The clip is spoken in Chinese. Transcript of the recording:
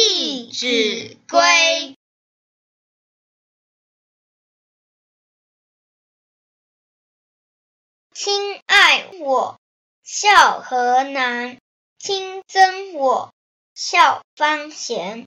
弟子规亲爱我孝何难？亲憎我孝方贤